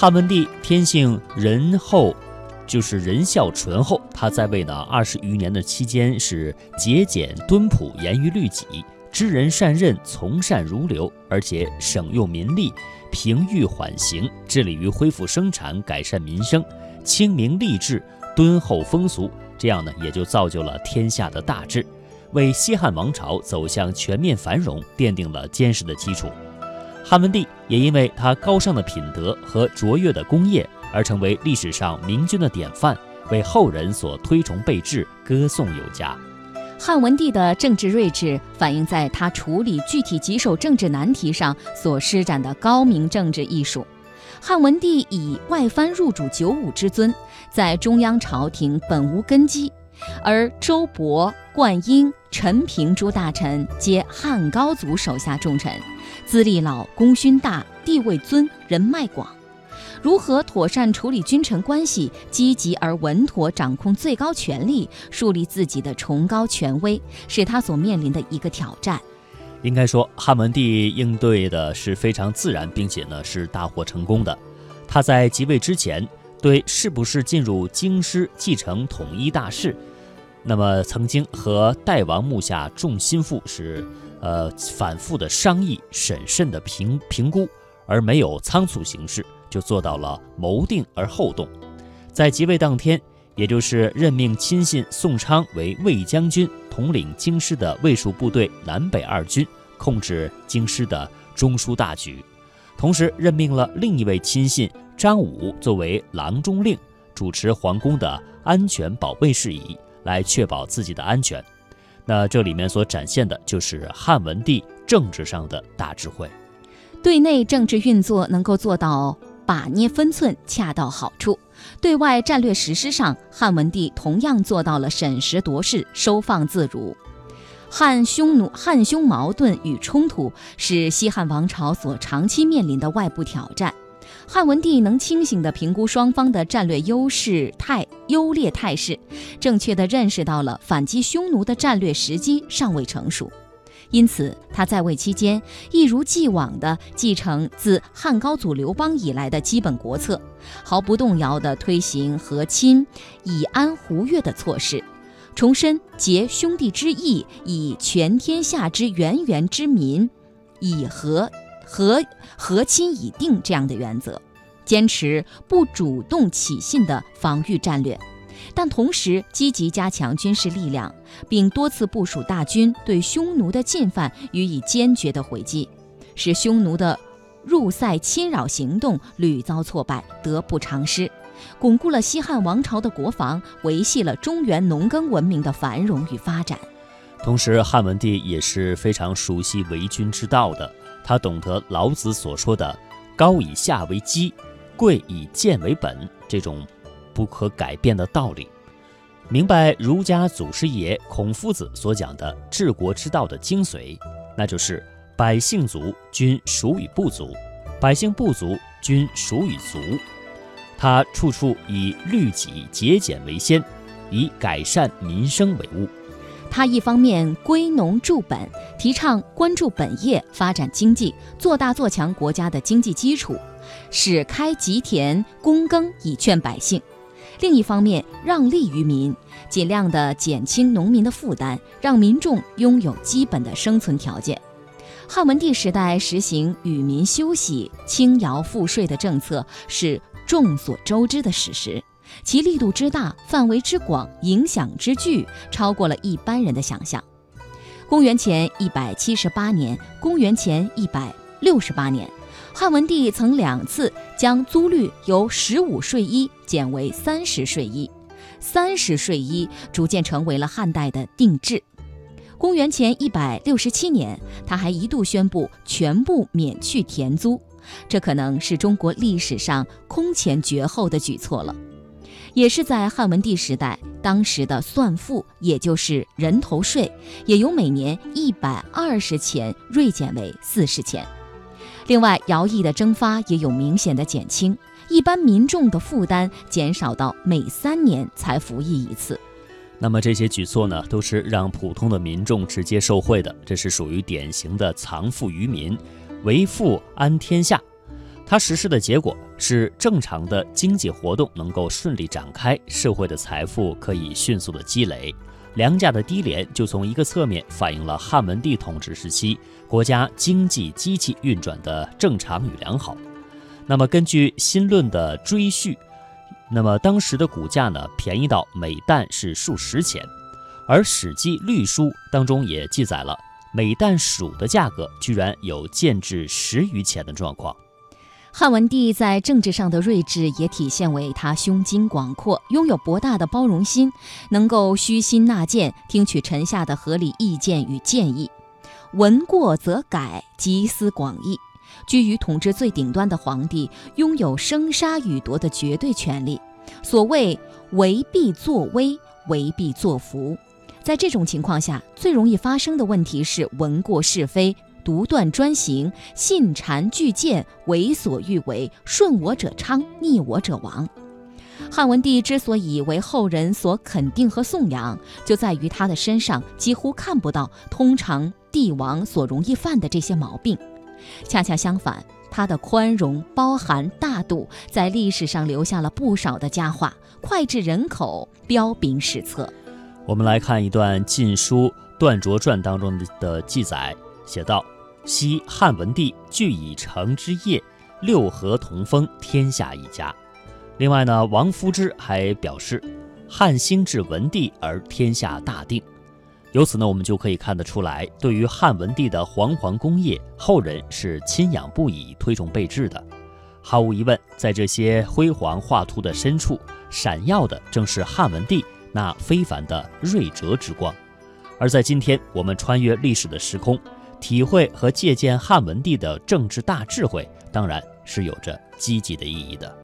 汉文帝天性仁厚，就是仁孝醇厚。他在位呢二十余年的期间是节俭敦朴，严于律己，知人善任，从善如流，而且省用民力，平欲缓刑，致力于恢复生产，改善民生，清明吏治，敦厚风俗。这样呢，也就造就了天下的大治，为西汉王朝走向全面繁荣奠定了坚实的基础。汉文帝也因为他高尚的品德和卓越的功业而成为历史上明君的典范，为后人所推崇备至，歌颂有加。汉文帝的政治睿智反映在他处理具体棘手政治难题上所施展的高明政治艺术。汉文帝以外藩入主九五之尊，在中央朝廷本无根基，而周勃、灌婴、陈平诸大臣皆汉高祖手下重臣。资历老，功勋大，地位尊，人脉广，如何妥善处理君臣关系，积极而稳妥掌控最高权力，树立自己的崇高权威，是他所面临的一个挑战。应该说，汉文帝应对的是非常自然，并且呢是大获成功的。他在即位之前，对是不是进入京师继承统一大事，那么曾经和代王幕下众心腹是。呃，反复的商议、审慎的评评估，而没有仓促行事，就做到了谋定而后动。在即位当天，也就是任命亲信宋昌为卫将军，统领京师的卫戍部队南北二军，控制京师的中枢大局。同时，任命了另一位亲信张武作为郎中令，主持皇宫的安全保卫事宜，来确保自己的安全。那这里面所展现的就是汉文帝政治上的大智慧，对内政治运作能够做到把捏分寸，恰到好处；对外战略实施上，汉文帝同样做到了审时度势、收放自如。汉匈奴、汉匈矛盾与冲突是西汉王朝所长期面临的外部挑战。汉文帝能清醒地评估双方的战略优势态优劣态势，正确地认识到了反击匈奴的战略时机尚未成熟，因此他在位期间一如既往地继承自汉高祖刘邦以来的基本国策，毫不动摇地推行和亲、以安胡越的措施，重申结兄弟之义，以全天下之源源之民，以和。和和亲以定这样的原则，坚持不主动起信的防御战略，但同时积极加强军事力量，并多次部署大军对匈奴的进犯予以坚决的回击，使匈奴的入塞侵扰行动屡遭挫败，得不偿失，巩固了西汉王朝的国防，维系了中原农耕文明的繁荣与发展。同时，汉文帝也是非常熟悉为君之道的。他懂得老子所说的“高以下为基，贵以贱为本”这种不可改变的道理，明白儒家祖师爷孔夫子所讲的治国之道的精髓，那就是百姓足，君属与不足；百姓不足，君属与足。他处处以律己节俭为先，以改善民生为务。他一方面归农助本，提倡关注本业，发展经济，做大做强国家的经济基础，使开吉田躬耕以劝百姓；另一方面让利于民，尽量的减轻农民的负担，让民众拥有基本的生存条件。汉文帝时代实行与民休息、轻徭赋税的政策，是众所周知的史实。其力度之大，范围之广，影响之巨，超过了一般人的想象。公元前一百七十八年，公元前一百六十八年，汉文帝曾两次将租率由十五税一减为三十税一，三十税一逐渐成为了汉代的定制。公元前一百六十七年，他还一度宣布全部免去田租，这可能是中国历史上空前绝后的举措了。也是在汉文帝时代，当时的算赋，也就是人头税，也由每年一百二十钱锐减为四十钱。另外，徭役的征发也有明显的减轻，一般民众的负担减少到每三年才服役一次。那么这些举措呢，都是让普通的民众直接受惠的，这是属于典型的藏富于民，为富安天下。他实施的结果是正常的经济活动能够顺利展开，社会的财富可以迅速的积累。粮价的低廉就从一个侧面反映了汉文帝统治时期国家经济机器运转的正常与良好。那么根据新论的追叙，那么当时的谷价呢便宜到每担是数十钱，而《史记·律书》当中也记载了每担黍的价格居然有贱至十余钱的状况。汉文帝在政治上的睿智也体现为他胸襟广阔，拥有博大的包容心，能够虚心纳谏，听取臣下的合理意见与建议，闻过则改，集思广益。居于统治最顶端的皇帝，拥有生杀予夺的绝对权力。所谓为必作威，为必作福。在这种情况下，最容易发生的问题是闻过是非。独断专行，信谗拒谏，为所欲为，顺我者昌，逆我者亡。汉文帝之所以为后人所肯定和颂扬，就在于他的身上几乎看不到通常帝王所容易犯的这些毛病。恰恰相反，他的宽容、包含、大度，在历史上留下了不少的佳话，脍炙人口，彪炳史册。我们来看一段《晋书·段卓传》当中的的记载。写道：“昔汉文帝聚以成之业，六合同封，天下一家。”另外呢，王夫之还表示：“汉兴至文帝而天下大定。”由此呢，我们就可以看得出来，对于汉文帝的煌煌功业，后人是钦仰不已、推崇备至的。毫无疑问，在这些辉煌画图的深处，闪耀的正是汉文帝那非凡的睿哲之光。而在今天，我们穿越历史的时空。体会和借鉴汉文帝的政治大智慧，当然是有着积极的意义的。